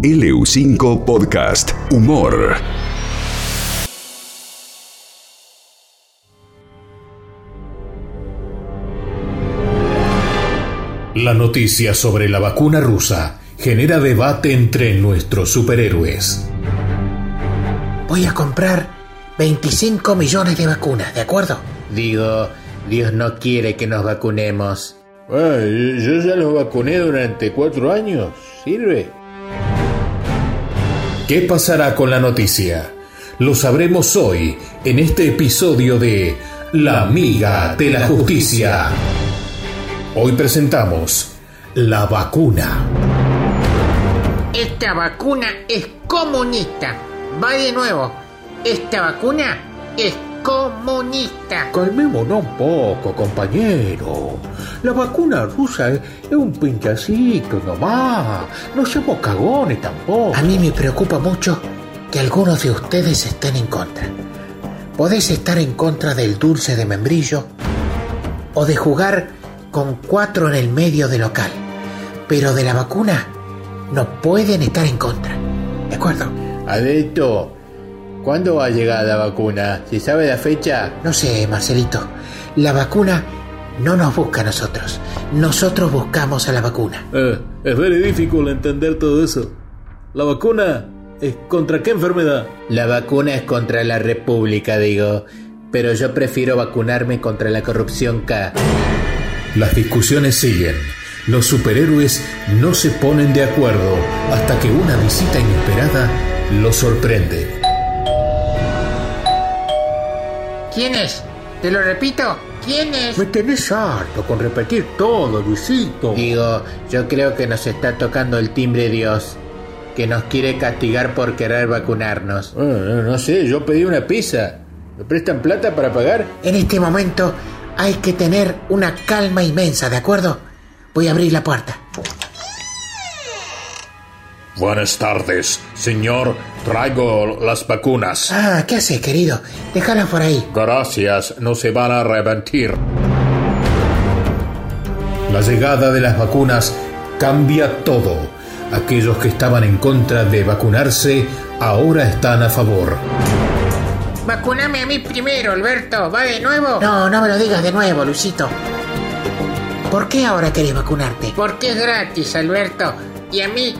LU5 Podcast Humor. La noticia sobre la vacuna rusa genera debate entre nuestros superhéroes. Voy a comprar 25 millones de vacunas, ¿de acuerdo? Digo, Dios no quiere que nos vacunemos. Ah, yo ya los vacuné durante cuatro años. ¿Sirve? ¿Qué pasará con la noticia? Lo sabremos hoy en este episodio de La Amiga de la Justicia. Hoy presentamos la vacuna. Esta vacuna es comunista. Va de nuevo. Esta vacuna es comunista. Calmémonos un poco, compañero. La vacuna rusa es, es un pinchacito nomás. No seamos cagones tampoco. A mí me preocupa mucho que algunos de ustedes estén en contra. Podés estar en contra del dulce de membrillo o de jugar con cuatro en el medio de local. Pero de la vacuna no pueden estar en contra. ¿De acuerdo? Adicto, ¿cuándo va a llegar la vacuna? ¿Se sabe la fecha? No sé, Marcelito. La vacuna no nos busca a nosotros. Nosotros buscamos a la vacuna. Eh, es muy difícil entender todo eso. La vacuna es contra qué enfermedad? La vacuna es contra la República, digo. Pero yo prefiero vacunarme contra la corrupción K. Las discusiones siguen. Los superhéroes no se ponen de acuerdo hasta que una visita inesperada los sorprende. ¿Quién es? Te lo repito. ¿Quién es? Me tenés harto con repetir todo, Luisito. Digo, yo creo que nos está tocando el timbre Dios, que nos quiere castigar por querer vacunarnos. Eh, eh, no sé, yo pedí una pizza. ¿Me prestan plata para pagar? En este momento hay que tener una calma inmensa, ¿de acuerdo? Voy a abrir la puerta. Buenas tardes, señor. Traigo las vacunas. Ah, ¿qué haces, querido? Déjala por ahí. Gracias, no se van a arrepentir. La llegada de las vacunas cambia todo. Aquellos que estaban en contra de vacunarse ahora están a favor. Vacuname a mí primero, Alberto. ¿Va de nuevo? No, no me lo digas de nuevo, Luisito. ¿Por qué ahora querés vacunarte? Porque es gratis, Alberto. Y a mí,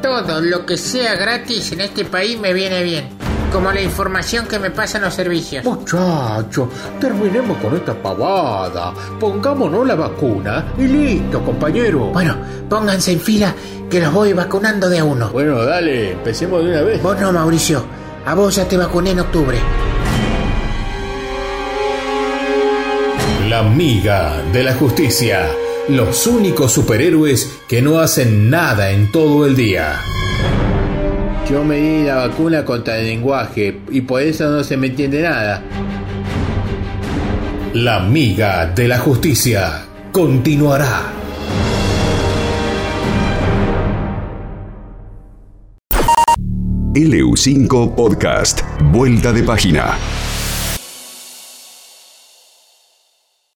todo lo que sea gratis en este país me viene bien. Como la información que me pasan los servicios. Muchacho, terminemos con esta pavada. Pongámonos la vacuna y listo, compañero. Bueno, pónganse en fila que los voy vacunando de a uno. Bueno, dale, empecemos de una vez. Vos no, Mauricio. A vos ya te vacuné en octubre. La amiga de la justicia. Los únicos superhéroes que no hacen nada en todo el día. Yo me di la vacuna contra el lenguaje y por eso no se me entiende nada. La amiga de la justicia continuará. LU5 Podcast. Vuelta de página.